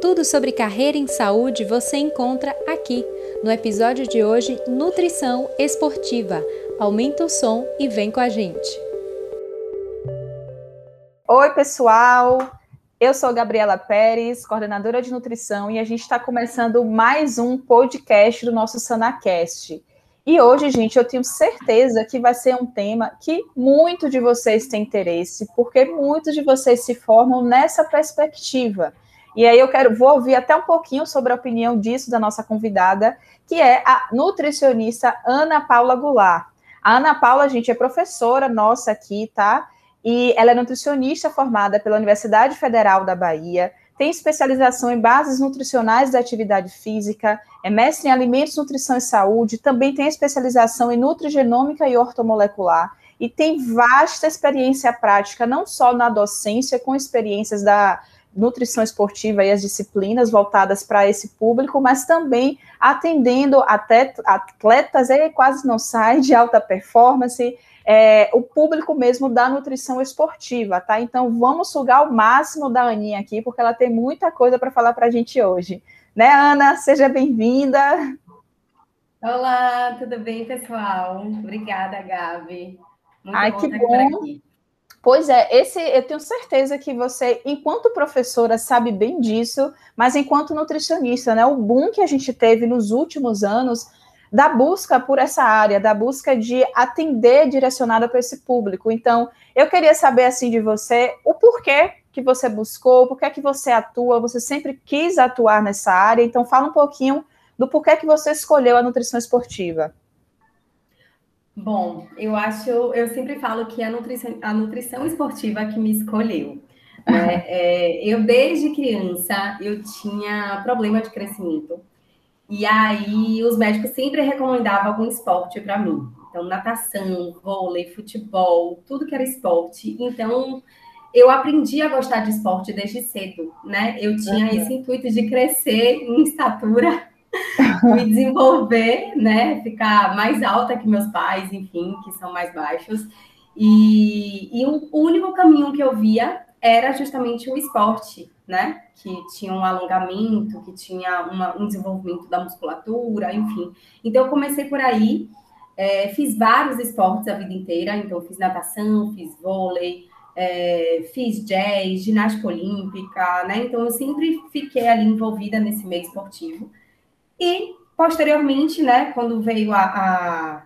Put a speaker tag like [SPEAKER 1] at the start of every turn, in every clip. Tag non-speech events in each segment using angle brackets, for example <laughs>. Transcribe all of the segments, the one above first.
[SPEAKER 1] Tudo sobre carreira em saúde você encontra aqui. No episódio de hoje, Nutrição Esportiva. Aumenta o som e vem com a gente.
[SPEAKER 2] Oi, pessoal! Eu sou Gabriela Pérez, coordenadora de nutrição, e a gente está começando mais um podcast do nosso Sanacast. E hoje, gente, eu tenho certeza que vai ser um tema que muito de vocês têm interesse, porque muitos de vocês se formam nessa perspectiva. E aí eu quero, vou ouvir até um pouquinho sobre a opinião disso da nossa convidada, que é a nutricionista Ana Paula Goulart. A Ana Paula, gente, é professora nossa aqui, tá? E ela é nutricionista formada pela Universidade Federal da Bahia, tem especialização em bases nutricionais da atividade física, é mestre em alimentos, nutrição e saúde, também tem especialização em nutrigenômica e ortomolecular e tem vasta experiência prática, não só na docência, com experiências da nutrição esportiva e as disciplinas voltadas para esse público, mas também atendendo até atletas, e quase não sai, de alta performance, é, o público mesmo da nutrição esportiva, tá? Então vamos sugar o máximo da Aninha aqui, porque ela tem muita coisa para falar para a gente hoje. Né, Ana? Seja bem-vinda.
[SPEAKER 3] Olá, tudo bem, pessoal? Obrigada, Gabi.
[SPEAKER 2] Muito Ai, bom que bom. Pois é, esse eu tenho certeza que você, enquanto professora, sabe bem disso, mas enquanto nutricionista, né? O boom que a gente teve nos últimos anos da busca por essa área, da busca de atender direcionada para esse público. Então, eu queria saber assim de você o porquê que você buscou, por que que você atua, você sempre quis atuar nessa área. Então, fala um pouquinho do porquê que você escolheu a nutrição esportiva.
[SPEAKER 3] Bom, eu acho, eu sempre falo que a nutrição, a nutrição esportiva que me escolheu. Né? É, eu desde criança eu tinha problema de crescimento. E aí os médicos sempre recomendavam algum esporte para mim. Então, natação, vôlei, futebol, tudo que era esporte. Então, eu aprendi a gostar de esporte desde cedo, né? Eu tinha uhum. esse intuito de crescer em estatura, <laughs> me desenvolver, né? Ficar mais alta que meus pais, enfim, que são mais baixos. E, e o único caminho que eu via era justamente o esporte, né? Que tinha um alongamento, que tinha uma, um desenvolvimento da musculatura, enfim. Então, eu comecei por aí, é, fiz vários esportes a vida inteira. Então, fiz natação, fiz vôlei, é, fiz jazz, ginástica olímpica, né? Então, eu sempre fiquei ali envolvida nesse meio esportivo. E, posteriormente, né, quando veio a, a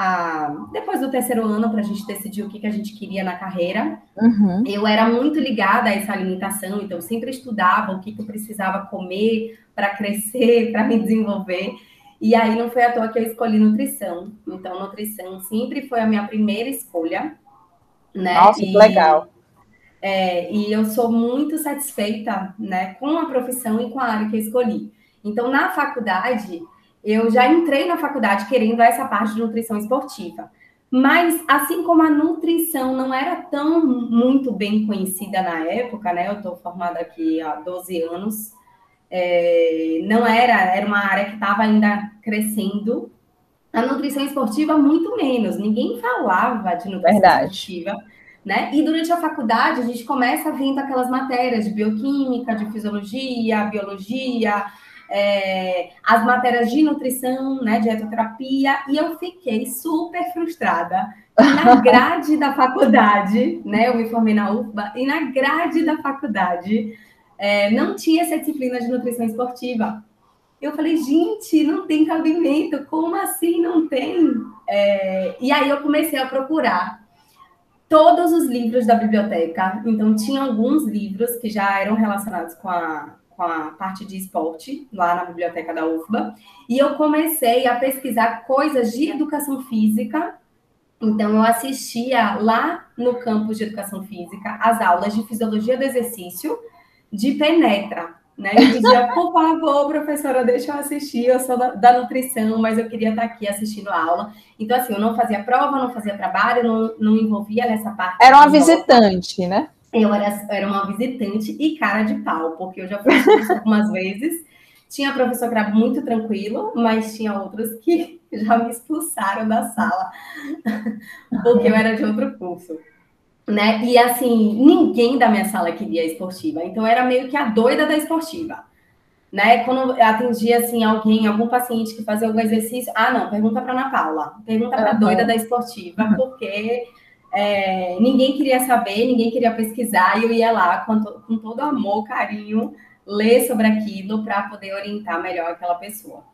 [SPEAKER 3] a, depois do terceiro ano, para a gente decidir o que, que a gente queria na carreira. Uhum. Eu era muito ligada a essa alimentação, então sempre estudava o que, que eu precisava comer para crescer, <laughs> para me desenvolver. E aí não foi à toa que eu escolhi nutrição. Então, nutrição sempre foi a minha primeira escolha. Né?
[SPEAKER 2] Nossa, e, que legal.
[SPEAKER 3] É, e eu sou muito satisfeita né, com a profissão e com a área que eu escolhi. Então, na faculdade, eu já entrei na faculdade querendo essa parte de nutrição esportiva. Mas, assim como a nutrição não era tão muito bem conhecida na época, né? Eu estou formada aqui há 12 anos, é, não era, era uma área que estava ainda crescendo. A nutrição esportiva, muito menos. Ninguém falava de nutrição Verdade. esportiva. Né? E durante a faculdade, a gente começa vendo aquelas matérias de bioquímica, de fisiologia, biologia, é, as matérias de nutrição, né, dietoterapia, e eu fiquei super frustrada. Na <laughs> grade da faculdade, né, eu me formei na UFBA, e na grade da faculdade é, não tinha essa disciplina de nutrição esportiva. Eu falei, gente, não tem cabimento, como assim não tem? É, e aí eu comecei a procurar todos os livros da biblioteca. Então, tinha alguns livros que já eram relacionados com a com a parte de esporte lá na biblioteca da UFBA, e eu comecei a pesquisar coisas de educação física. Então, eu assistia lá no campus de educação física as aulas de fisiologia do exercício de penetra. Né? Eu dizia, por favor, professora, deixa eu assistir, eu sou da, da, nutrição, mas eu queria estar aqui assistindo a aula. Então, assim, eu não fazia prova, não fazia trabalho, não, não envolvia nessa parte.
[SPEAKER 2] Era uma visitante, né?
[SPEAKER 3] Eu era, era uma visitante e cara de pau, porque eu já fui algumas <laughs> vezes. Tinha professor que era muito tranquilo, mas tinha outros que <laughs> já me expulsaram da sala, <laughs> porque eu era de outro curso. né? E assim, ninguém da minha sala queria esportiva. Então era meio que a doida da esportiva. Né? Quando eu atendia assim alguém, algum paciente que fazia algum exercício, ah, não, pergunta para Ana Paula, pergunta para a uhum. doida da esportiva, porque é, ninguém queria saber, ninguém queria pesquisar, e eu ia lá com, to, com todo amor, carinho, ler sobre aquilo para poder orientar melhor aquela pessoa.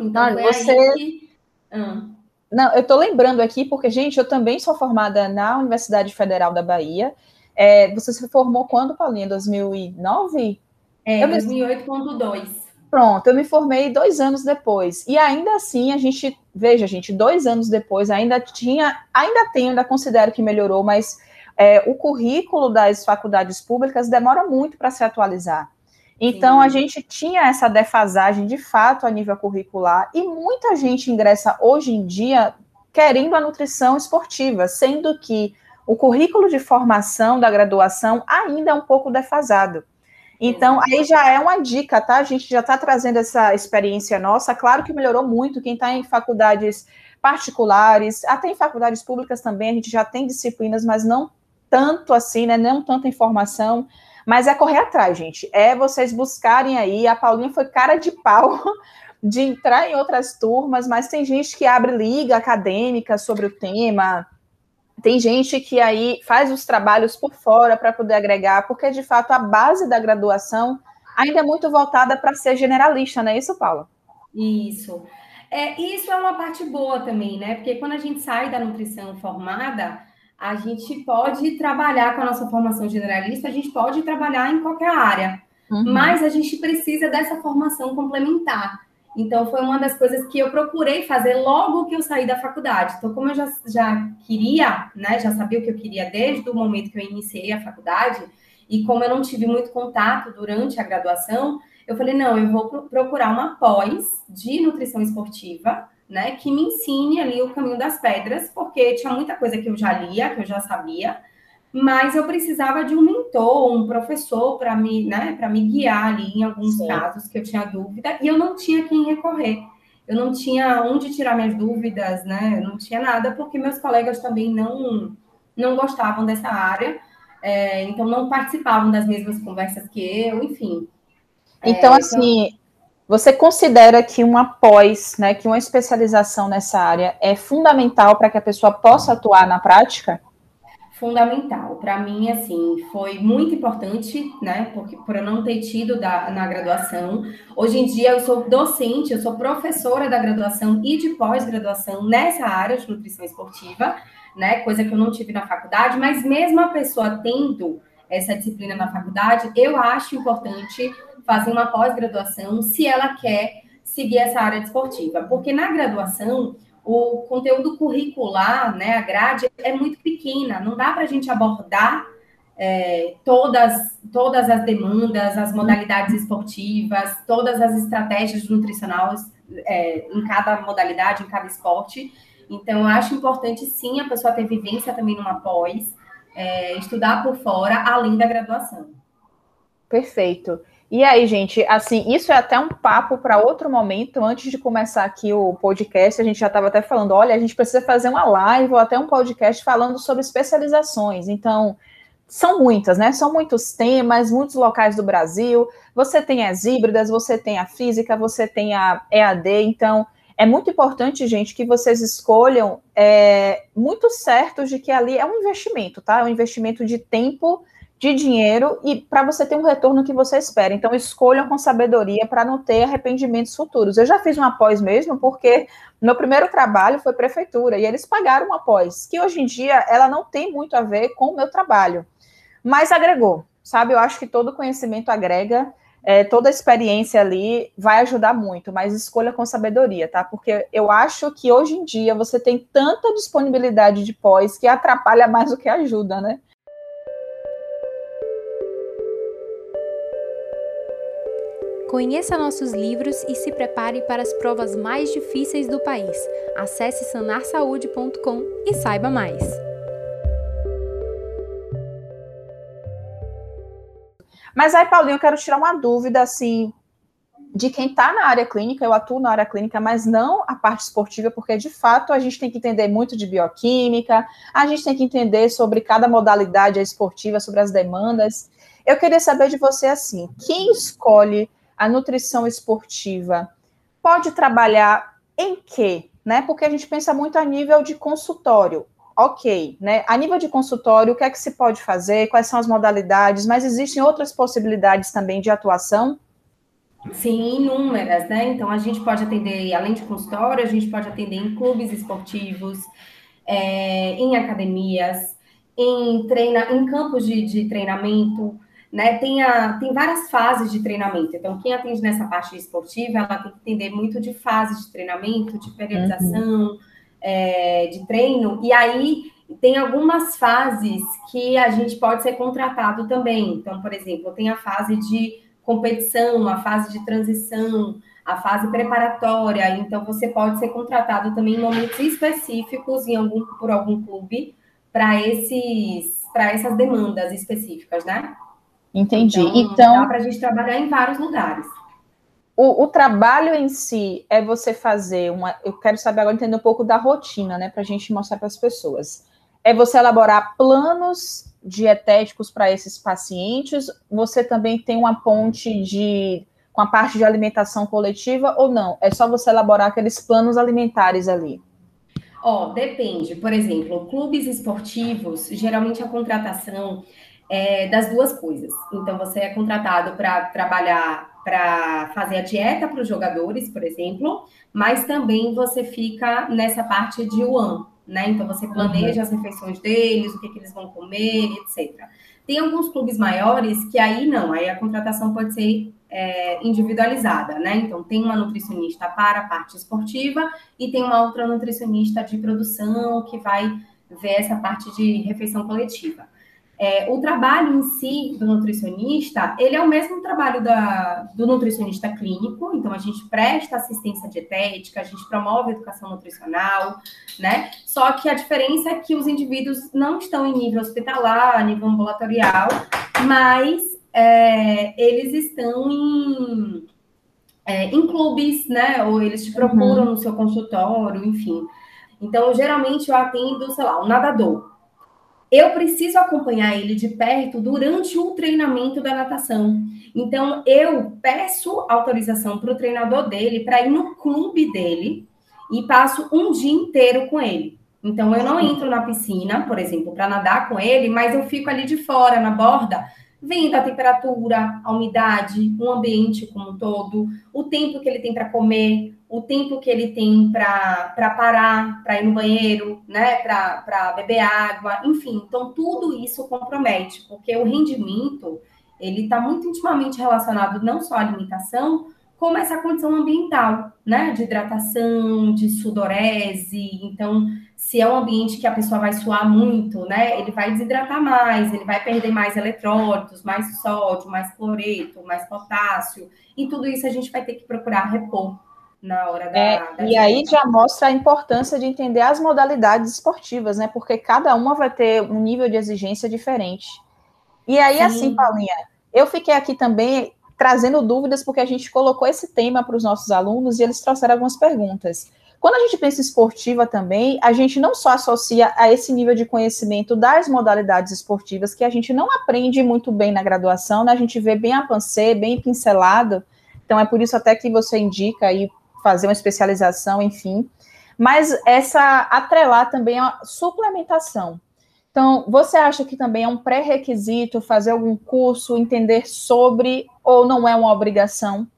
[SPEAKER 2] Então, foi você... que... Hum. Não, eu estou lembrando aqui, porque, gente, eu também sou formada na Universidade Federal da Bahia. É, você se formou quando, Paulinha? 2009?
[SPEAKER 3] É, 2008.2.
[SPEAKER 2] Pronto, eu me formei dois anos depois. E ainda assim, a gente, veja, gente, dois anos depois, ainda tinha, ainda tem, ainda considero que melhorou, mas é, o currículo das faculdades públicas demora muito para se atualizar. Então, Sim. a gente tinha essa defasagem de fato a nível curricular, e muita gente ingressa hoje em dia querendo a nutrição esportiva, sendo que o currículo de formação da graduação ainda é um pouco defasado. Então, aí já é uma dica, tá? A gente já está trazendo essa experiência nossa. Claro que melhorou muito. Quem está em faculdades particulares, até em faculdades públicas também, a gente já tem disciplinas, mas não tanto assim, né? Não tanta informação. Mas é correr atrás, gente. É vocês buscarem aí. A Paulinha foi cara de pau <laughs> de entrar em outras turmas, mas tem gente que abre liga acadêmica sobre o tema. Tem gente que aí faz os trabalhos por fora para poder agregar, porque de fato a base da graduação ainda é muito voltada para ser generalista, não é isso, Paula?
[SPEAKER 3] Isso. É, isso é uma parte boa também, né? Porque quando a gente sai da nutrição formada, a gente pode trabalhar com a nossa formação generalista, a gente pode trabalhar em qualquer área, uhum. mas a gente precisa dessa formação complementar. Então, foi uma das coisas que eu procurei fazer logo que eu saí da faculdade. Então, como eu já, já queria, né, já sabia o que eu queria desde o momento que eu iniciei a faculdade, e como eu não tive muito contato durante a graduação, eu falei, não, eu vou procurar uma pós de nutrição esportiva, né, que me ensine ali o caminho das pedras, porque tinha muita coisa que eu já lia, que eu já sabia, mas eu precisava de um mentor, um professor para me, né, para me guiar ali em alguns Sim. casos que eu tinha dúvida e eu não tinha quem recorrer. Eu não tinha onde tirar minhas dúvidas, né? Eu não tinha nada porque meus colegas também não não gostavam dessa área, é, então não participavam das mesmas conversas que eu, enfim.
[SPEAKER 2] É, então, é, assim, então... você considera que uma pós, né, que uma especialização nessa área é fundamental para que a pessoa possa atuar na prática?
[SPEAKER 3] Fundamental. Para mim, assim, foi muito importante, né? Porque por eu não ter tido da, na graduação. Hoje em dia eu sou docente, eu sou professora da graduação e de pós-graduação nessa área de nutrição esportiva, né? Coisa que eu não tive na faculdade, mas mesmo a pessoa tendo essa disciplina na faculdade, eu acho importante fazer uma pós-graduação se ela quer seguir essa área esportiva, porque na graduação o conteúdo curricular, né, a grade é muito pequena, não dá para a gente abordar é, todas, todas as demandas, as modalidades esportivas, todas as estratégias nutricionais é, em cada modalidade, em cada esporte. Então, eu acho importante, sim, a pessoa ter vivência também numa pós, é, estudar por fora, além da graduação.
[SPEAKER 2] Perfeito. E aí, gente, assim, isso é até um papo para outro momento. Antes de começar aqui o podcast, a gente já estava até falando: olha, a gente precisa fazer uma live ou até um podcast falando sobre especializações. Então, são muitas, né? São muitos temas, muitos locais do Brasil. Você tem as híbridas, você tem a física, você tem a EAD. Então, é muito importante, gente, que vocês escolham é, muito certos de que ali é um investimento, tá? É um investimento de tempo de dinheiro e para você ter um retorno que você espera. Então, escolham com sabedoria para não ter arrependimentos futuros. Eu já fiz uma pós mesmo, porque meu primeiro trabalho foi prefeitura e eles pagaram uma pós, que hoje em dia ela não tem muito a ver com o meu trabalho, mas agregou, sabe? Eu acho que todo conhecimento agrega. É, toda experiência ali vai ajudar muito, mas escolha com sabedoria, tá? Porque eu acho que hoje em dia você tem tanta disponibilidade de pós que atrapalha mais do que ajuda, né?
[SPEAKER 1] Conheça nossos livros e se prepare para as provas mais difíceis do país. Acesse sanarsaude.com e saiba mais.
[SPEAKER 2] Mas aí, Paulinho, eu quero tirar uma dúvida assim de quem está na área clínica, eu atuo na área clínica, mas não a parte esportiva, porque de fato a gente tem que entender muito de bioquímica, a gente tem que entender sobre cada modalidade esportiva, sobre as demandas. Eu queria saber de você assim: quem escolhe a nutrição esportiva pode trabalhar em quê? Né? Porque a gente pensa muito a nível de consultório. Ok, né? A nível de consultório, o que é que se pode fazer? Quais são as modalidades? Mas existem outras possibilidades também de atuação?
[SPEAKER 3] Sim, inúmeras, né? Então a gente pode atender, além de consultório, a gente pode atender em clubes esportivos, é, em academias, em, treina, em campos de, de treinamento, né? Tem, a, tem várias fases de treinamento. Então, quem atende nessa parte esportiva, ela tem que entender muito de fases de treinamento, de periodização, uhum. é, de treino, e aí tem algumas fases que a gente pode ser contratado também. Então, por exemplo, tem a fase de competição, a fase de transição, a fase preparatória. Então, você pode ser contratado também em momentos específicos em algum, por algum clube para esses para essas demandas específicas, né?
[SPEAKER 2] Entendi. Então, então
[SPEAKER 3] dá para a gente trabalhar em vários lugares.
[SPEAKER 2] O, o, trabalho em si é você fazer uma. Eu quero saber agora entender um pouco da rotina, né? Para a gente mostrar para as pessoas. É você elaborar planos dietéticos para esses pacientes? Você também tem uma ponte de com a parte de alimentação coletiva ou não? É só você elaborar aqueles planos alimentares ali?
[SPEAKER 3] Ó, oh, depende. Por exemplo, clubes esportivos, geralmente a contratação é, das duas coisas. Então, você é contratado para trabalhar, para fazer a dieta para os jogadores, por exemplo, mas também você fica nessa parte de one, né? Então, você planeja as refeições deles, o que, que eles vão comer, etc. Tem alguns clubes maiores que aí não, aí a contratação pode ser é, individualizada, né? Então, tem uma nutricionista para a parte esportiva e tem uma outra nutricionista de produção que vai ver essa parte de refeição coletiva. É, o trabalho em si do nutricionista, ele é o mesmo trabalho da, do nutricionista clínico, então a gente presta assistência dietética, a gente promove educação nutricional, né? Só que a diferença é que os indivíduos não estão em nível hospitalar, nível ambulatorial, mas é, eles estão em, é, em clubes, né? Ou eles te procuram uhum. no seu consultório, enfim. Então, geralmente eu atendo, sei lá, um nadador eu preciso acompanhar ele de perto durante o treinamento da natação. Então, eu peço autorização para o treinador dele para ir no clube dele e passo um dia inteiro com ele. Então, eu não entro na piscina, por exemplo, para nadar com ele, mas eu fico ali de fora, na borda, vendo a temperatura, a umidade, o ambiente como um todo, o tempo que ele tem para comer, o tempo que ele tem para parar, para ir no banheiro, né, para beber água, enfim. Então, tudo isso compromete, porque o rendimento ele está muito intimamente relacionado não só à alimentação, como essa condição ambiental, né, de hidratação, de sudorese. Então, se é um ambiente que a pessoa vai suar muito, né, ele vai desidratar mais, ele vai perder mais eletrólitos, mais sódio, mais cloreto, mais potássio, e tudo isso a gente vai ter que procurar repor na hora da. É,
[SPEAKER 2] da e aí já mostra a importância de entender as modalidades esportivas, né? Porque cada uma vai ter um nível de exigência diferente. E aí, Sim. assim, Paulinha, eu fiquei aqui também trazendo dúvidas, porque a gente colocou esse tema para os nossos alunos e eles trouxeram algumas perguntas. Quando a gente pensa em esportiva também, a gente não só associa a esse nível de conhecimento das modalidades esportivas, que a gente não aprende muito bem na graduação, né? A gente vê bem a pancê, bem pincelado. Então, é por isso até que você indica aí fazer uma especialização, enfim. Mas essa atrelar também a suplementação. Então, você acha que também é um pré-requisito fazer algum curso, entender sobre, ou não é uma obrigação?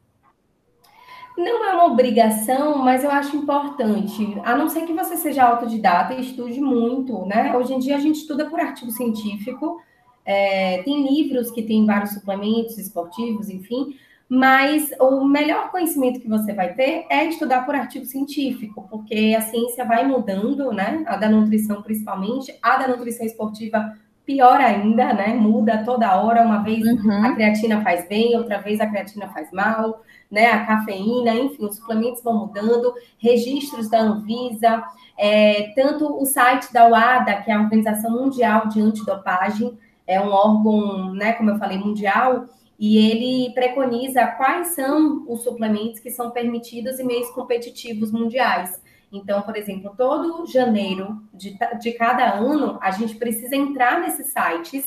[SPEAKER 3] Não é uma obrigação, mas eu acho importante. A não ser que você seja autodidata e estude muito, né? Hoje em dia a gente estuda por artigo científico, é, tem livros que têm vários suplementos esportivos, enfim, mas o melhor conhecimento que você vai ter é estudar por artigo científico, porque a ciência vai mudando, né? A da nutrição, principalmente, a da nutrição esportiva, pior ainda, né? Muda toda hora. Uma vez uhum. a creatina faz bem, outra vez a creatina faz mal, né? A cafeína, enfim, os suplementos vão mudando, registros da Anvisa, é, tanto o site da UADA, que é a Organização Mundial de Antidopagem, é um órgão, né, como eu falei, mundial e ele preconiza quais são os suplementos que são permitidos em meios competitivos mundiais. Então, por exemplo, todo janeiro de, de cada ano, a gente precisa entrar nesses sites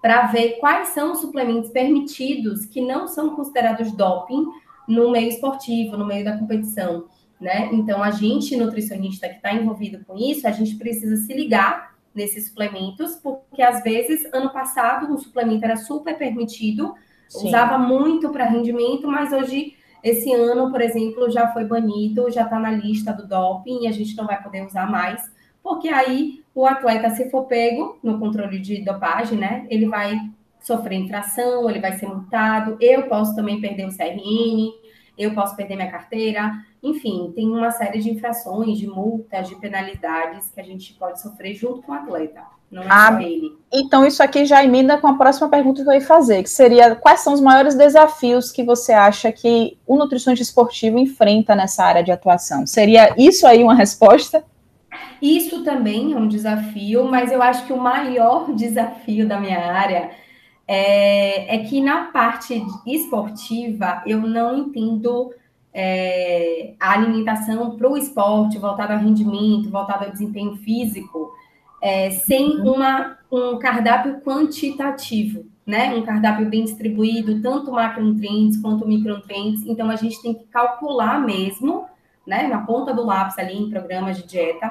[SPEAKER 3] para ver quais são os suplementos permitidos que não são considerados doping no meio esportivo, no meio da competição. Né? Então, a gente, nutricionista que está envolvido com isso, a gente precisa se ligar nesses suplementos, porque às vezes, ano passado, o suplemento era super permitido, Sim. usava muito para rendimento, mas hoje, esse ano, por exemplo, já foi banido, já está na lista do doping e a gente não vai poder usar mais, porque aí o atleta, se for pego no controle de dopagem, né, ele vai sofrer infração, ele vai ser multado, eu posso também perder o CRN, eu posso perder minha carteira, enfim, tem uma série de infrações, de multas, de penalidades que a gente pode sofrer junto com o atleta, não é ah, só ele.
[SPEAKER 2] Então, isso aqui já emenda com a próxima pergunta que eu ia fazer, que seria quais são os maiores desafios que você acha que o nutricionista esportivo enfrenta nessa área de atuação? Seria isso aí uma resposta?
[SPEAKER 3] Isso também é um desafio, mas eu acho que o maior <laughs> desafio da minha área é, é que na parte esportiva eu não entendo é, a alimentação para o esporte, voltado ao rendimento, voltado ao desempenho físico, é, sem uhum. uma, um cardápio quantitativo, né? Um cardápio bem distribuído, tanto macronutrientes quanto micronutrientes. Então a gente tem que calcular mesmo, né? Na ponta do lápis ali em programas de dieta,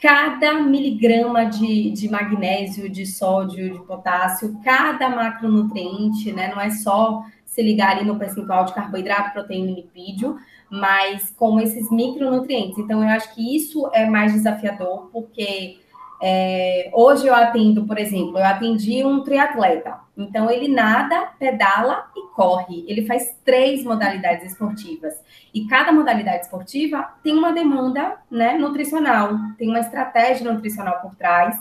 [SPEAKER 3] cada miligrama de, de magnésio, de sódio, de potássio, cada macronutriente, né? Não é só se ligar ali no percentual de carboidrato, proteína e lipídio, mas como esses micronutrientes. Então, eu acho que isso é mais desafiador, porque é, hoje eu atendo, por exemplo, eu atendi um triatleta. Então, ele nada, pedala e corre. Ele faz três modalidades esportivas. E cada modalidade esportiva tem uma demanda né, nutricional, tem uma estratégia nutricional por trás.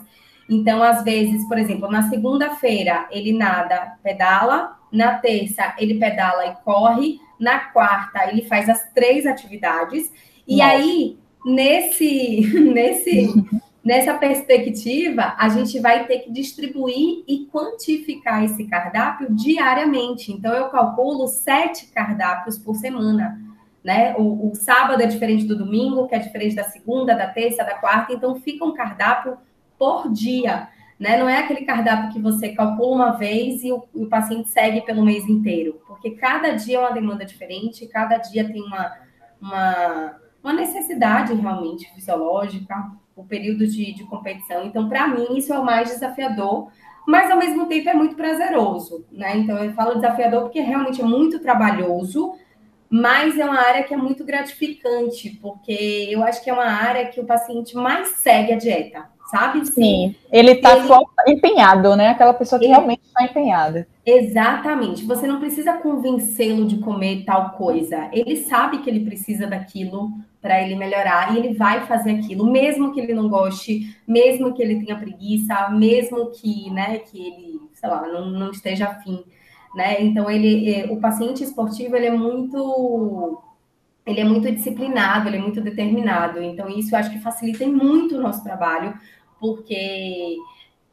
[SPEAKER 3] Então, às vezes, por exemplo, na segunda-feira ele nada, pedala, na terça ele pedala e corre, na quarta ele faz as três atividades. E Nossa. aí, nesse, <laughs> nesse <laughs> Nessa perspectiva, a gente vai ter que distribuir e quantificar esse cardápio diariamente. Então, eu calculo sete cardápios por semana. Né? O, o, sábado é diferente do domingo, que é diferente da segunda, da terça, da quarta. Então, fica um cardápio por dia. Né? Não é aquele cardápio que você calcula uma vez e o, o paciente segue pelo mês inteiro. Porque cada dia é uma demanda diferente, cada dia tem uma, uma, uma necessidade realmente fisiológica o período de, de competição. Então, para mim, isso é o mais desafiador, mas ao mesmo tempo é muito prazeroso, né? Então, eu falo desafiador porque realmente é muito trabalhoso, mas é uma área que é muito gratificante, porque eu acho que é uma área que o paciente mais segue a dieta sabe?
[SPEAKER 2] Sim, ele está empenhado, né? Aquela pessoa que ele... realmente está empenhada.
[SPEAKER 3] Exatamente. Você não precisa convencê-lo de comer tal coisa. Ele sabe que ele precisa daquilo para ele melhorar e ele vai fazer aquilo, mesmo que ele não goste, mesmo que ele tenha preguiça, mesmo que, né, que ele, sei lá, não, não esteja afim, né? Então ele, é, o paciente esportivo ele é muito ele é muito disciplinado, ele é muito determinado. Então, isso eu acho que facilita muito o nosso trabalho, porque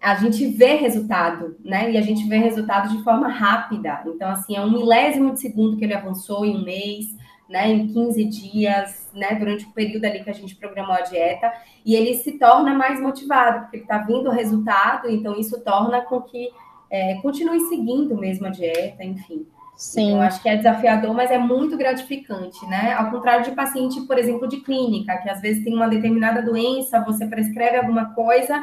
[SPEAKER 3] a gente vê resultado, né? E a gente vê resultado de forma rápida. Então, assim, é um milésimo de segundo que ele avançou em um mês, né? Em 15 dias, né? Durante o período ali que a gente programou a dieta. E ele se torna mais motivado, porque ele está vindo o resultado, então isso torna com que é, continue seguindo mesmo a dieta, enfim. Sim. Eu acho que é desafiador, mas é muito gratificante, né? Ao contrário de paciente, por exemplo, de clínica, que às vezes tem uma determinada doença, você prescreve alguma coisa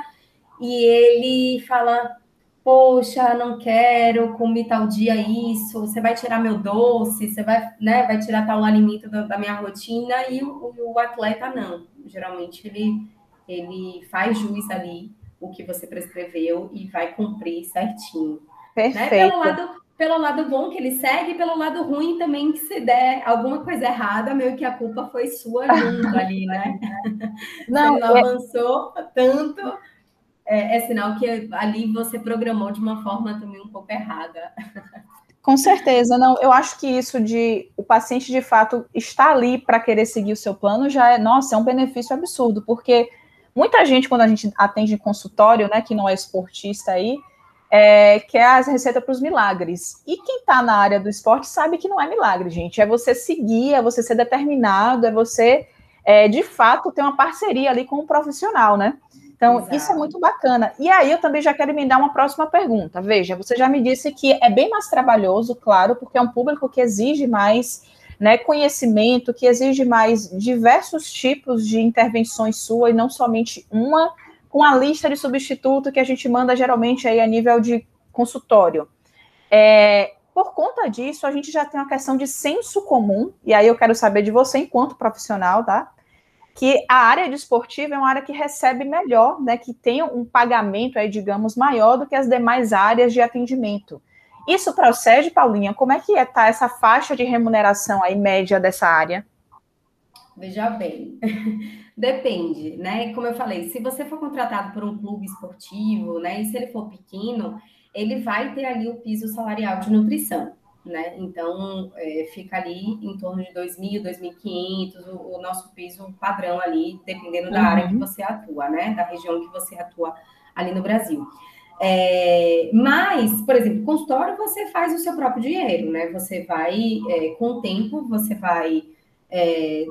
[SPEAKER 3] e ele fala: Poxa, não quero comer tal dia isso, você vai tirar meu doce, você vai, né, vai tirar tal alimento da, da minha rotina, e o, o, atleta não. Geralmente ele, ele faz juiz ali o que você prescreveu e vai cumprir certinho.
[SPEAKER 2] Perfeito. Né?
[SPEAKER 3] Pelo lado pelo lado bom que ele segue, pelo lado ruim também que se der alguma coisa errada, meio que a culpa foi sua junto <laughs> ali, né? <laughs> Não, não é... avançou tanto, é, é, sinal que ali você programou de uma forma também um pouco errada.
[SPEAKER 2] Com certeza, não. Eu acho que isso de o paciente de fato estar ali para querer seguir o seu plano já é, nossa, é um benefício absurdo, porque muita gente, quando a gente atende em consultório, né, que não é esportista aí, é, que é a receita para os milagres. E quem está na área do esporte sabe que não é milagre, gente. É você seguir, é você ser determinado, é você, é, de fato, ter uma parceria ali com o um profissional, né? Então, Exato. isso é muito bacana. E aí, eu também já quero emendar uma próxima pergunta. Veja, você já me disse que é bem mais trabalhoso, claro, porque é um público que exige mais né, conhecimento, que exige mais diversos tipos de intervenções suas, e não somente uma, com a lista de substituto que a gente manda geralmente aí a nível de consultório. É, por conta disso, a gente já tem uma questão de senso comum, e aí eu quero saber de você, enquanto profissional, tá? Que a área de esportiva é uma área que recebe melhor, né? Que tem um pagamento aí, digamos, maior do que as demais áreas de atendimento. Isso procede, Paulinha? Como é que está é, essa faixa de remuneração aí média dessa área?
[SPEAKER 3] Veja bem, <laughs> depende, né? Como eu falei, se você for contratado por um clube esportivo, né, e se ele for pequeno, ele vai ter ali o piso salarial de nutrição, né? Então, é, fica ali em torno de 2.000, 2.500, o, o nosso piso padrão ali, dependendo da uhum. área que uhum. você atua, né? Da região que você atua ali no Brasil. É, mas, por exemplo, consultório você faz o seu próprio dinheiro, né? Você vai, é, com o tempo, você vai é,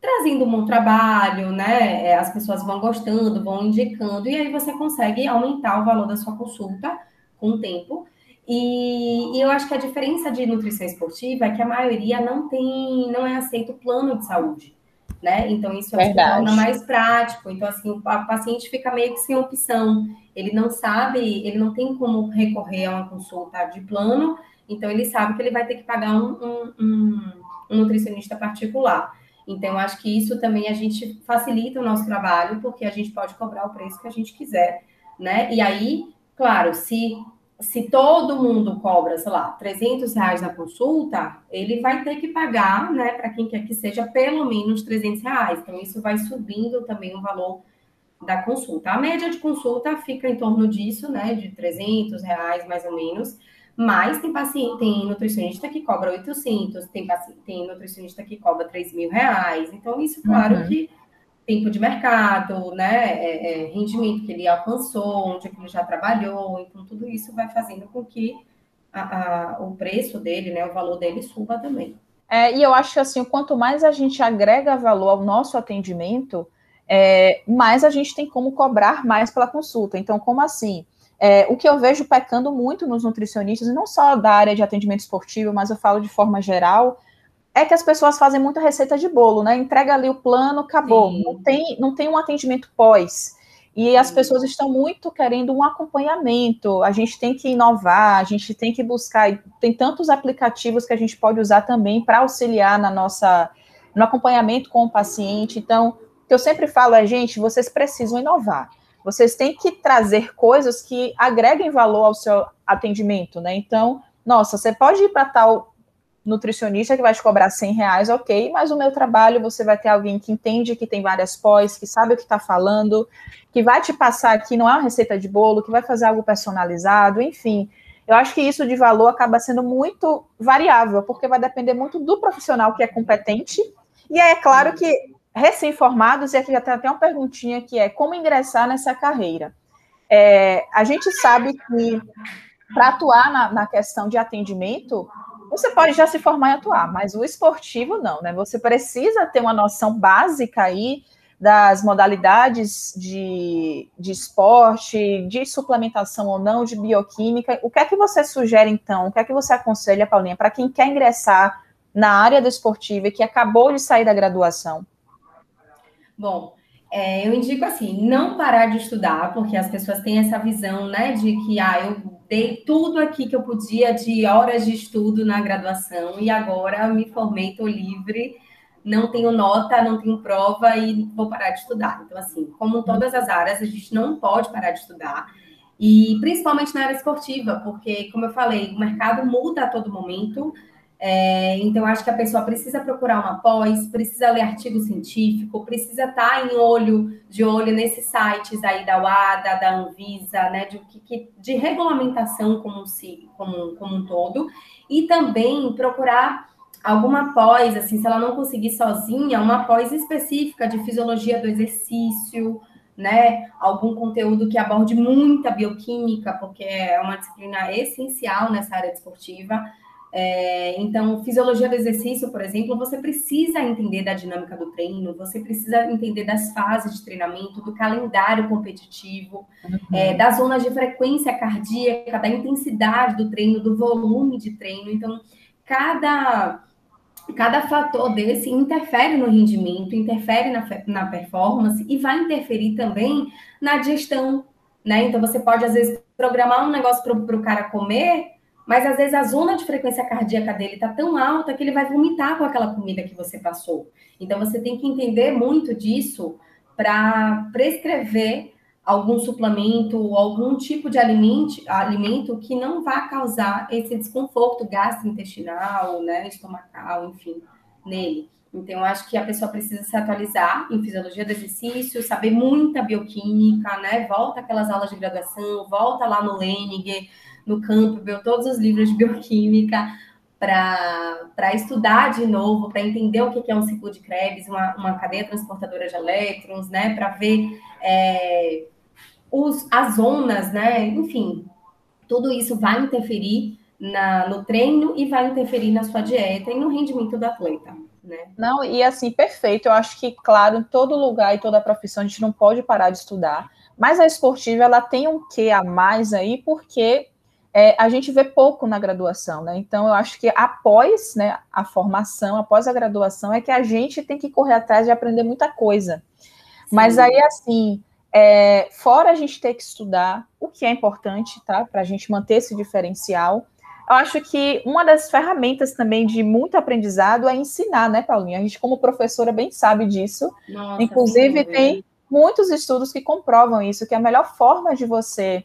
[SPEAKER 3] trazendo um bom trabalho, né? É, as pessoas vão gostando, vão indicando, e aí você consegue aumentar o valor da sua consulta com o tempo. E, e eu acho que a diferença de nutrição esportiva é que a maioria não tem, não é aceito plano de saúde né? Então, isso é torna mais prático. Então, assim, o paciente fica meio que sem opção. Ele não sabe, ele não tem como recorrer a uma consulta de plano, então ele sabe que ele vai ter que pagar um, um, um, um nutricionista particular. Então, acho que isso também a gente facilita o nosso trabalho, porque a gente pode cobrar o preço que a gente quiser, né? E aí, claro, se se todo mundo cobra, sei lá, 300 reais na consulta, ele vai ter que pagar, né, para quem quer que seja, pelo menos 300 reais. Então, isso vai subindo também o valor da consulta. A média de consulta fica em torno disso, né, de 300 reais, mais ou menos. Mas tem paciente, tem nutricionista que cobra 800, tem, paciente, tem nutricionista que cobra 3 mil reais. Então, isso, claro uhum. que tempo de mercado, né, é, é, rendimento que ele alcançou, onde ele já trabalhou, então tudo isso vai fazendo com que a, a, o preço dele, né, o valor dele suba também.
[SPEAKER 2] É, e eu acho que assim, quanto mais a gente agrega valor ao nosso atendimento, é, mais a gente tem como cobrar mais pela consulta. Então, como assim? É, o que eu vejo pecando muito nos nutricionistas, e não só da área de atendimento esportivo, mas eu falo de forma geral, é que as pessoas fazem muita receita de bolo, né? Entrega ali o plano, acabou. Não tem, não tem um atendimento pós. E as pessoas estão muito querendo um acompanhamento. A gente tem que inovar, a gente tem que buscar. Tem tantos aplicativos que a gente pode usar também para auxiliar na nossa no acompanhamento com o paciente. Então, o que eu sempre falo é, gente, vocês precisam inovar. Vocês têm que trazer coisas que agreguem valor ao seu atendimento, né? Então, nossa, você pode ir para tal nutricionista que vai te cobrar 100 reais, ok, mas o meu trabalho você vai ter alguém que entende que tem várias pós, que sabe o que está falando, que vai te passar aqui, não é uma receita de bolo, que vai fazer algo personalizado, enfim. Eu acho que isso de valor acaba sendo muito variável, porque vai depender muito do profissional que é competente. E é claro que recém-formados, e aqui já tem até uma perguntinha que é como ingressar nessa carreira. É, a gente sabe que para atuar na, na questão de atendimento, você pode já se formar e atuar, mas o esportivo não, né? Você precisa ter uma noção básica aí das modalidades de, de esporte, de suplementação ou não, de bioquímica. O que é que você sugere, então? O que é que você aconselha, Paulinha, para quem quer ingressar na área do esportivo e que acabou de sair da graduação?
[SPEAKER 3] Bom, é, eu indico assim, não parar de estudar, porque as pessoas têm essa visão, né, de que ah, eu dei tudo aqui que eu podia de horas de estudo na graduação e agora me formei, estou livre, não tenho nota, não tenho prova e vou parar de estudar. Então, assim, como todas as áreas, a gente não pode parar de estudar. E principalmente na área esportiva, porque, como eu falei, o mercado muda a todo momento. É, então, acho que a pessoa precisa procurar uma pós, precisa ler artigo científico, precisa estar em olho de olho nesses sites aí da UADA, da Anvisa, né, de, de, de regulamentação como, como, como um todo, e também procurar alguma pós, assim, se ela não conseguir sozinha, uma pós específica de fisiologia do exercício, né, algum conteúdo que aborde muita bioquímica, porque é uma disciplina essencial nessa área esportiva. É, então, fisiologia do exercício, por exemplo, você precisa entender da dinâmica do treino, você precisa entender das fases de treinamento, do calendário competitivo, uhum. é, das zonas de frequência cardíaca, da intensidade do treino, do volume de treino. Então, cada cada fator desse interfere no rendimento, interfere na, na performance e vai interferir também na digestão, né? Então você pode, às vezes, programar um negócio para o cara comer, mas às vezes a zona de frequência cardíaca dele está tão alta que ele vai vomitar com aquela comida que você passou. Então você tem que entender muito disso para prescrever algum suplemento, algum tipo de alimento, alimento que não vá causar esse desconforto gastrointestinal, né, estomacal, enfim, nele. Então, eu acho que a pessoa precisa se atualizar em fisiologia do exercício, saber muita bioquímica, né? Volta aquelas aulas de graduação, volta lá no Lenig, no Campbell, todos os livros de bioquímica, para estudar de novo, para entender o que é um ciclo de Krebs, uma, uma cadeia transportadora de elétrons, né? Para ver é, os, as zonas, né? Enfim, tudo isso vai interferir na, no treino e vai interferir na sua dieta e no rendimento do atleta. Né?
[SPEAKER 2] Não, e assim, perfeito. Eu acho que, claro, em todo lugar e toda profissão a gente não pode parar de estudar, mas a esportiva ela tem um quê a mais aí, porque é, a gente vê pouco na graduação, né? Então, eu acho que após né, a formação, após a graduação, é que a gente tem que correr atrás de aprender muita coisa. Sim. Mas aí, assim, é, fora a gente ter que estudar, o que é importante, tá? Para a gente manter esse diferencial. Eu acho que uma das ferramentas também de muito aprendizado é ensinar, né, Paulinha? A gente, como professora, bem sabe disso. Nossa, Inclusive, tem muitos estudos que comprovam isso, que a melhor forma de você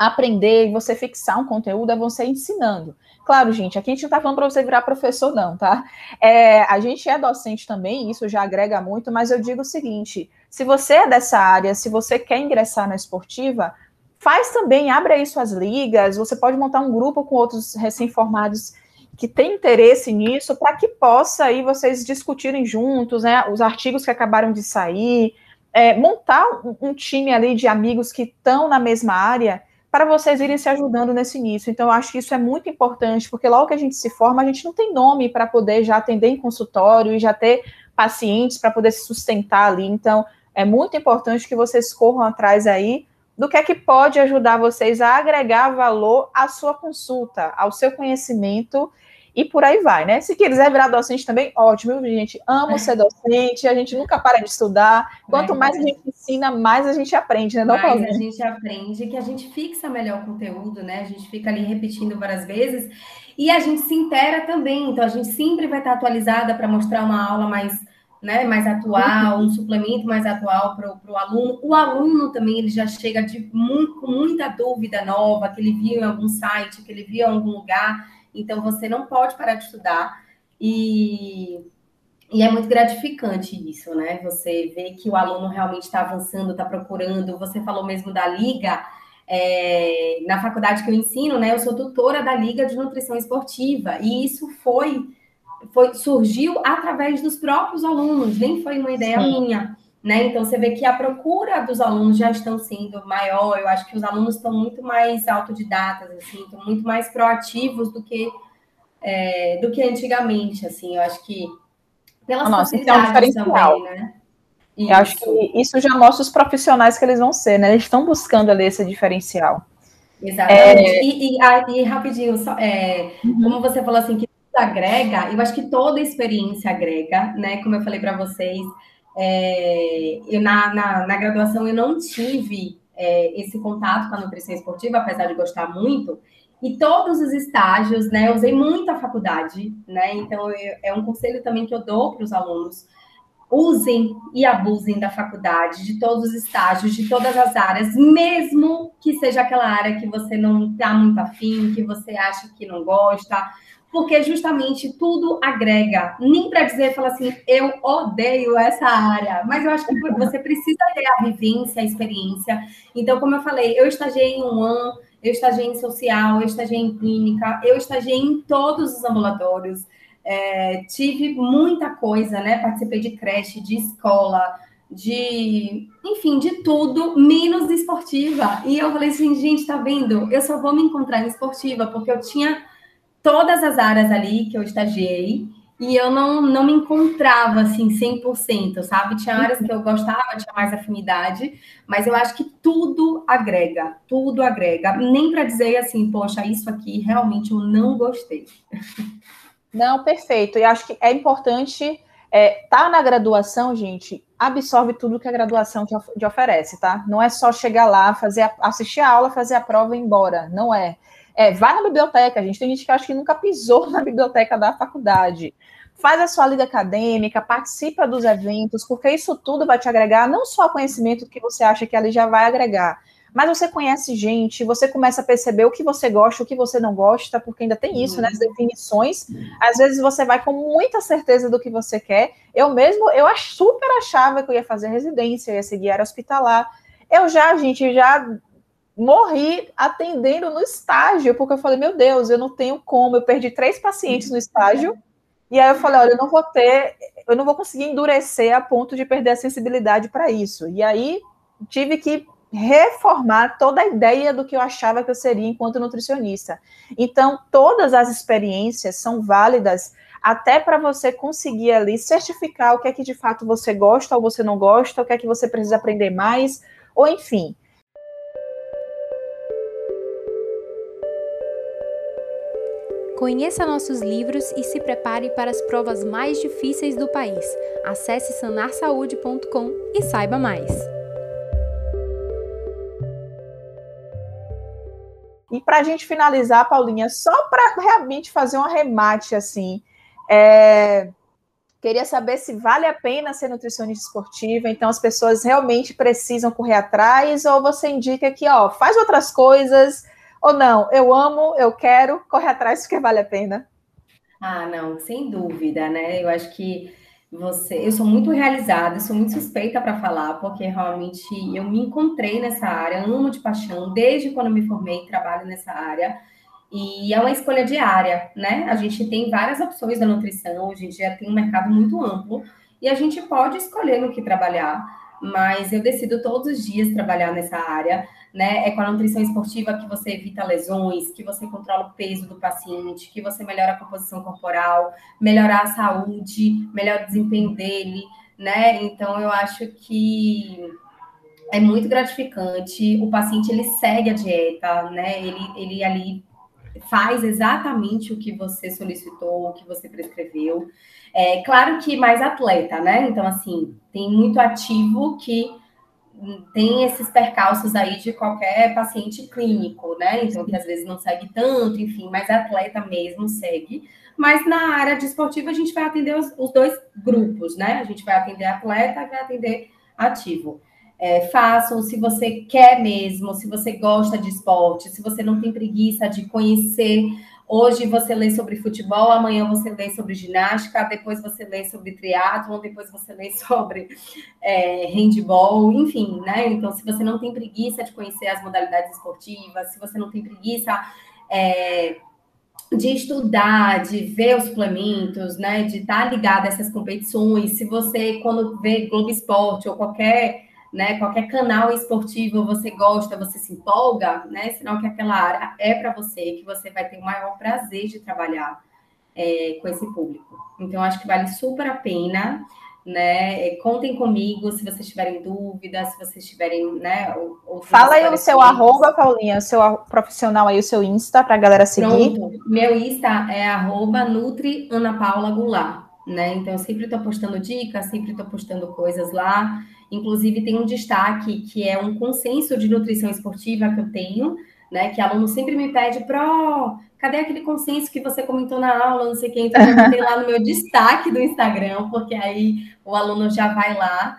[SPEAKER 2] aprender e você fixar um conteúdo é você ensinando. Claro, gente, aqui a gente não está falando para você virar professor, não, tá? É, a gente é docente também, isso já agrega muito, mas eu digo o seguinte: se você é dessa área, se você quer ingressar na esportiva, faz também, abre aí suas ligas, você pode montar um grupo com outros recém-formados que têm interesse nisso, para que possa aí vocês discutirem juntos, né, os artigos que acabaram de sair, é, montar um, um time ali de amigos que estão na mesma área, para vocês irem se ajudando nesse início. Então, eu acho que isso é muito importante, porque logo que a gente se forma, a gente não tem nome para poder já atender em consultório e já ter pacientes para poder se sustentar ali. Então, é muito importante que vocês corram atrás aí do que é que pode ajudar vocês a agregar valor à sua consulta, ao seu conhecimento e por aí vai, né? Se quiser virar docente também, ótimo, gente. Amo ser docente, a gente nunca para de estudar. Quanto mais a gente ensina, mais a gente aprende, né?
[SPEAKER 3] Não, mais a gente aprende, que a gente fixa melhor o conteúdo, né? A gente fica ali repetindo várias vezes e a gente se intera também. Então, a gente sempre vai estar atualizada para mostrar uma aula mais né, mais atual, um suplemento mais atual para o aluno. O aluno também ele já chega de muito, com muita dúvida nova que ele viu em algum site, que ele viu em algum lugar. Então você não pode parar de estudar e, e é muito gratificante isso, né? Você vê que o aluno realmente está avançando, está procurando. Você falou mesmo da liga. É, na faculdade que eu ensino, né, eu sou tutora da Liga de Nutrição Esportiva, e isso foi foi, surgiu através dos próprios alunos, nem foi uma ideia Sim. minha. Né? Então você vê que a procura dos alunos já estão sendo maior. Eu acho que os alunos estão muito mais autodidatas, assim, estão muito mais proativos do que é, do que antigamente. Assim, eu acho que
[SPEAKER 2] pelas Nossa, é um também, né? Isso. Eu acho que isso já mostra os profissionais que eles vão ser, né? Eles estão buscando ali esse diferencial.
[SPEAKER 3] Exatamente. É... E, e, ah, e, rapidinho, só, é, uhum. como você falou assim, que agrega, eu acho que toda experiência agrega, né? Como eu falei para vocês, é, eu na, na, na, graduação eu não tive é, esse contato com a nutrição esportiva, apesar de gostar muito, e todos os estágios, né? Eu usei muito a faculdade, né? Então eu, é um conselho também que eu dou para os alunos. Usem e abusem da faculdade, de todos os estágios, de todas as áreas, mesmo que seja aquela área que você não está muito afim, que você acha que não gosta, porque justamente tudo agrega. Nem para dizer, falar assim, eu odeio essa área, mas eu acho que você precisa ter a vivência, a experiência. Então, como eu falei, eu estagiei em um ano, eu estagiei em social, eu estagiei em clínica, eu estagiei em todos os ambulatórios. É, tive muita coisa, né? Participei de creche, de escola, de, enfim, de tudo, menos esportiva. E eu falei assim, gente, tá vendo? Eu só vou me encontrar em esportiva, porque eu tinha todas as áreas ali que eu estagiei, e eu não, não me encontrava assim 100%, sabe? Tinha áreas que eu gostava, tinha mais afinidade, mas eu acho que tudo agrega, tudo agrega. Nem para dizer assim, poxa, isso aqui realmente eu não gostei.
[SPEAKER 2] Não, perfeito. E acho que é importante é, tá na graduação, gente, absorve tudo que a graduação te, te oferece, tá? Não é só chegar lá, fazer a, assistir a aula, fazer a prova e ir embora. Não é. É, vai na biblioteca, gente. Tem gente que acha que nunca pisou na biblioteca da faculdade. Faz a sua liga acadêmica, participa dos eventos, porque isso tudo vai te agregar não só conhecimento que você acha que ali já vai agregar, mas você conhece gente, você começa a perceber o que você gosta, o que você não gosta, porque ainda tem isso, né? As definições. Às vezes você vai com muita certeza do que você quer. Eu mesmo, eu super achava que eu ia fazer residência, eu ia seguir área hospitalar. Eu já, gente, já morri atendendo no estágio, porque eu falei, meu Deus, eu não tenho como, eu perdi três pacientes no estágio, e aí eu falei, olha, eu não vou ter, eu não vou conseguir endurecer a ponto de perder a sensibilidade para isso. E aí tive que reformar toda a ideia do que eu achava que eu seria enquanto nutricionista. Então, todas as experiências são válidas até para você conseguir ali certificar o que é que de fato você gosta ou você não gosta, o que é que você precisa aprender mais, ou enfim.
[SPEAKER 1] Conheça nossos livros e se prepare para as provas mais difíceis do país. Acesse sanarsaude.com e saiba mais.
[SPEAKER 2] E para a gente finalizar, Paulinha, só para realmente fazer um arremate assim, é... queria saber se vale a pena ser nutricionista esportiva. Então, as pessoas realmente precisam correr atrás, ou você indica que, ó, faz outras coisas ou não? Eu amo, eu quero, correr atrás porque vale a pena.
[SPEAKER 3] Ah, não, sem dúvida, né? Eu acho que você, eu sou muito realizada, sou muito suspeita para falar, porque realmente eu me encontrei nessa área, amo de paixão, desde quando me formei, trabalho nessa área. E é uma escolha diária, né? A gente tem várias opções da nutrição, a gente já tem um mercado muito amplo e a gente pode escolher no que trabalhar, mas eu decido todos os dias trabalhar nessa área né? É com a nutrição esportiva que você evita lesões, que você controla o peso do paciente, que você melhora a composição corporal, melhorar a saúde, melhora o desempenho dele, né? Então eu acho que é muito gratificante. O paciente ele segue a dieta, né? Ele, ele ali faz exatamente o que você solicitou, o que você prescreveu. É claro que mais atleta, né? Então, assim, tem muito ativo que tem esses percalços aí de qualquer paciente clínico, né? Então, que às vezes não segue tanto, enfim, mas atleta mesmo segue. Mas na área de esportiva, a gente vai atender os, os dois grupos, né? A gente vai atender atleta e vai atender ativo. É, façam se você quer mesmo, se você gosta de esporte, se você não tem preguiça de conhecer Hoje você lê sobre futebol, amanhã você lê sobre ginástica, depois você lê sobre triatlon, depois você lê <laughs> sobre é, handball, enfim, né? Então, se você não tem preguiça de conhecer as modalidades esportivas, se você não tem preguiça é, de estudar, de ver os suplementos, né? De estar ligado a essas competições, se você, quando vê Globo Esporte ou qualquer né, qualquer canal esportivo você gosta, você se empolga, né, sinal que aquela área é para você, que você vai ter o maior prazer de trabalhar é, com esse público. Então, acho que vale super a pena, né, contem comigo se vocês tiverem dúvidas, se vocês tiverem, né,
[SPEAKER 2] Fala aí o seu arroba, Paulinha, o seu profissional aí, o seu Insta, para a galera seguir.
[SPEAKER 3] Pronto. Meu Insta é arroba Nutri Ana Paula Goulart, né, então eu sempre estou postando dicas, sempre estou postando coisas lá, Inclusive, tem um destaque que é um consenso de nutrição esportiva que eu tenho, né? Que aluno sempre me pede, pro, cadê aquele consenso que você comentou na aula, não sei quê? Então, eu lá no meu destaque do Instagram, porque aí o aluno já vai lá,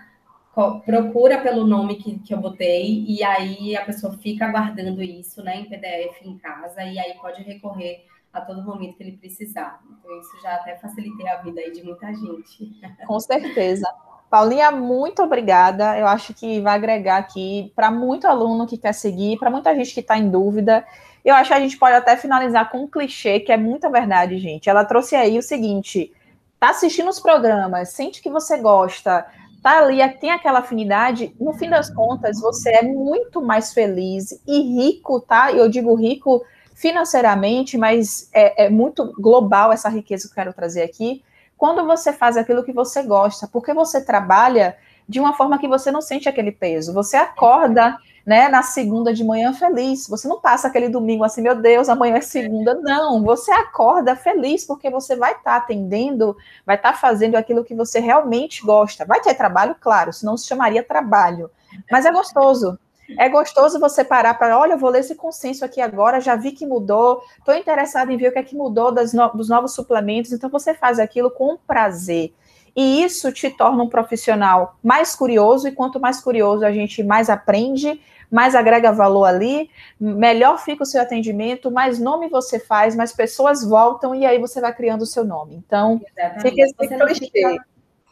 [SPEAKER 3] procura pelo nome que, que eu botei, e aí a pessoa fica aguardando isso, né, em PDF em casa, e aí pode recorrer a todo momento que ele precisar. Então, isso já até facilitei a vida aí de muita gente.
[SPEAKER 2] Com certeza. Paulinha, muito obrigada. Eu acho que vai agregar aqui para muito aluno que quer seguir, para muita gente que está em dúvida. Eu acho que a gente pode até finalizar com um clichê, que é muita verdade, gente. Ela trouxe aí o seguinte: tá assistindo os programas, sente que você gosta, tá ali, tem aquela afinidade, no fim das contas, você é muito mais feliz e rico, tá? Eu digo rico financeiramente, mas é, é muito global essa riqueza que eu quero trazer aqui. Quando você faz aquilo que você gosta, porque você trabalha de uma forma que você não sente aquele peso. Você acorda né, na segunda de manhã feliz. Você não passa aquele domingo assim, meu Deus, amanhã é segunda. Não, você acorda feliz porque você vai estar tá atendendo, vai estar tá fazendo aquilo que você realmente gosta. Vai ter trabalho, claro, senão se chamaria trabalho. Mas é gostoso. É gostoso você parar para, olha, eu vou ler esse consenso aqui agora, já vi que mudou, estou interessado em ver o que é que mudou no, dos novos suplementos, então você faz aquilo com prazer. E isso te torna um profissional mais curioso, e quanto mais curioso a gente mais aprende, mais agrega valor ali, melhor fica o seu atendimento, mais nome você faz, mais pessoas voltam e aí você vai criando o seu nome. Então,
[SPEAKER 3] fica esse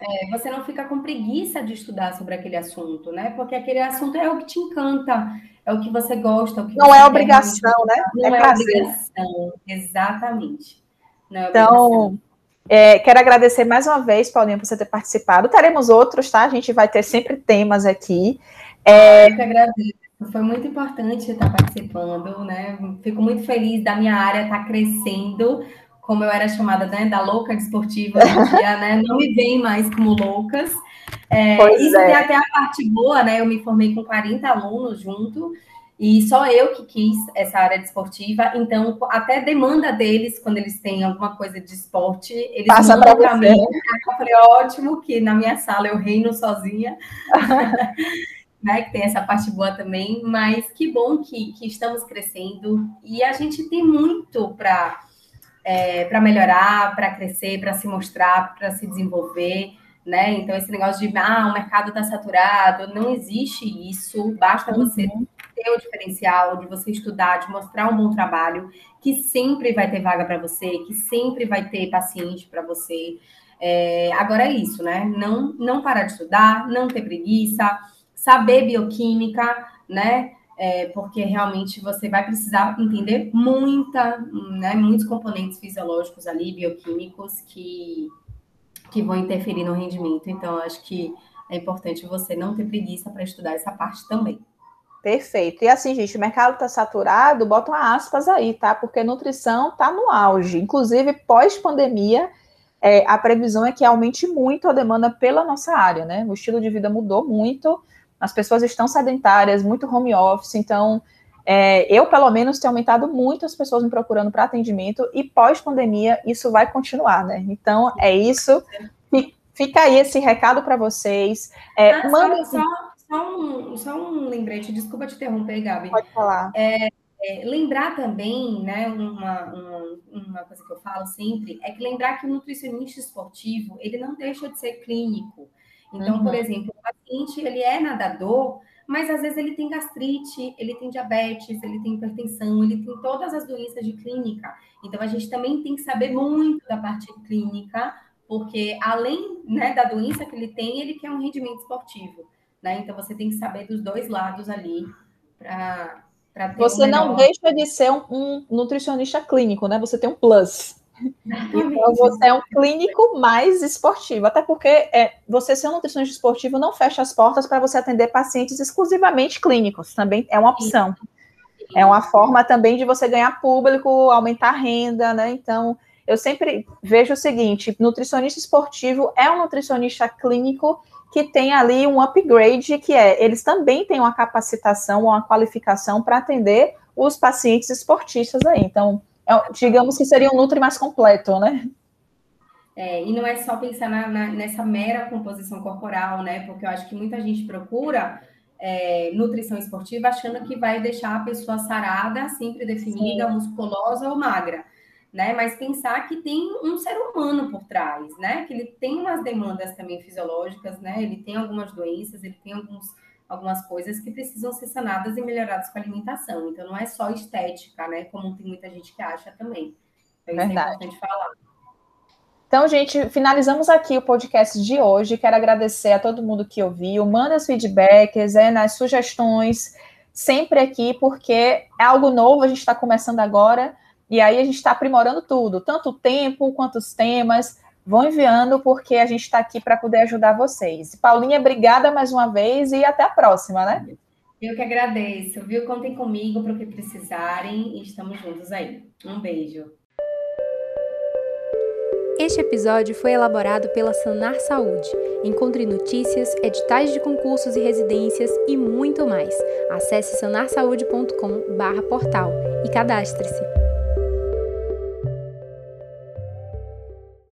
[SPEAKER 3] é, você não fica com preguiça de estudar sobre aquele assunto, né? Porque aquele assunto é o que te encanta, é o que você gosta. Que
[SPEAKER 2] não
[SPEAKER 3] você
[SPEAKER 2] é obrigação, né?
[SPEAKER 3] Não é, é obrigação, exatamente.
[SPEAKER 2] É então. É, quero agradecer mais uma vez, Paulinha, por você ter participado. Teremos outros, tá? A gente vai ter sempre temas aqui.
[SPEAKER 3] É... Eu que agradeço. Foi muito importante estar participando, né? Fico muito feliz da minha área estar crescendo, como eu era chamada, né, da louca desportiva dia, né? Não me veem mais como loucas. É, isso é. tem até a parte boa, né? Eu me formei com 40 alunos junto, e só eu que quis essa área desportiva, então até demanda deles, quando eles têm alguma coisa de esporte, eles
[SPEAKER 2] Passa mandam para mim.
[SPEAKER 3] Eu falei, ótimo, que na minha sala eu reino sozinha. <laughs> né, que tem essa parte boa também, mas que bom que, que estamos crescendo e a gente tem muito para é, para melhorar, para crescer, para se mostrar, para se desenvolver, né? Então, esse negócio de ah, o mercado está saturado, não existe isso, basta uhum. você ter o diferencial, de você estudar, de mostrar um bom trabalho, que sempre vai ter vaga para você, que sempre vai ter paciente para você. É, agora é isso, né? Não, não parar de estudar, não ter preguiça saber bioquímica, né? É, porque realmente você vai precisar entender muita, né, muitos componentes fisiológicos ali, bioquímicos, que, que vão interferir no rendimento. Então, acho que é importante você não ter preguiça para estudar essa parte também.
[SPEAKER 2] Perfeito. E assim, gente, o mercado está saturado, botam aspas aí, tá? Porque nutrição está no auge. Inclusive, pós-pandemia, é, a previsão é que aumente muito a demanda pela nossa área, né? O estilo de vida mudou muito as pessoas estão sedentárias, muito home office, então é, eu, pelo menos, tenho aumentado muito as pessoas me procurando para atendimento e pós-pandemia isso vai continuar, né? Então é isso. Fica aí esse recado para vocês. É,
[SPEAKER 3] ah, manda... só, só, um, só um lembrete, desculpa te interromper, Gabi.
[SPEAKER 2] Pode falar.
[SPEAKER 3] É, é, lembrar também, né, uma, uma, uma, coisa que eu falo sempre, é que lembrar que o nutricionista esportivo, ele não deixa de ser clínico. Então, uhum. por exemplo, o paciente ele é nadador, mas às vezes ele tem gastrite, ele tem diabetes, ele tem hipertensão, ele tem todas as doenças de clínica. Então, a gente também tem que saber muito da parte clínica, porque além né, da doença que ele tem, ele quer um rendimento esportivo. Né? Então, você tem que saber dos dois lados ali para.
[SPEAKER 2] Você um não deixa de ser um, um nutricionista clínico, né? Você tem um plus. Então, você é um clínico mais esportivo, até porque é, você ser um nutricionista esportivo não fecha as portas para você atender pacientes exclusivamente clínicos, também é uma opção. É uma forma também de você ganhar público, aumentar a renda, né? Então, eu sempre vejo o seguinte: nutricionista esportivo é um nutricionista clínico que tem ali um upgrade, que é eles também têm uma capacitação, uma qualificação para atender os pacientes esportistas aí. Então, é, digamos que seria um Nutri mais completo, né?
[SPEAKER 3] É, e não é só pensar na, na, nessa mera composição corporal, né? Porque eu acho que muita gente procura é, nutrição esportiva achando que vai deixar a pessoa sarada, sempre definida, Sim. musculosa ou magra, né? Mas pensar que tem um ser humano por trás, né? Que ele tem umas demandas também fisiológicas, né? Ele tem algumas doenças, ele tem alguns algumas coisas que precisam ser sanadas e melhoradas com a alimentação. Então, não é só estética, né? Como tem muita gente que acha também. Então, é Verdade. é importante falar.
[SPEAKER 2] Então, gente, finalizamos aqui o podcast de hoje. Quero agradecer a todo mundo que ouviu. Manda os feedbacks, é, nas sugestões, sempre aqui, porque é algo novo, a gente está começando agora, e aí a gente está aprimorando tudo, tanto o tempo quanto os temas Vão enviando, porque a gente está aqui para poder ajudar vocês. Paulinha, obrigada mais uma vez e até a próxima, né?
[SPEAKER 3] Eu que agradeço, viu? Contem comigo para o que precisarem e estamos juntos aí. Um beijo.
[SPEAKER 1] Este episódio foi elaborado pela Sanar Saúde. Encontre notícias, editais de concursos e residências e muito mais. Acesse sanarsaude.com/portal e cadastre-se.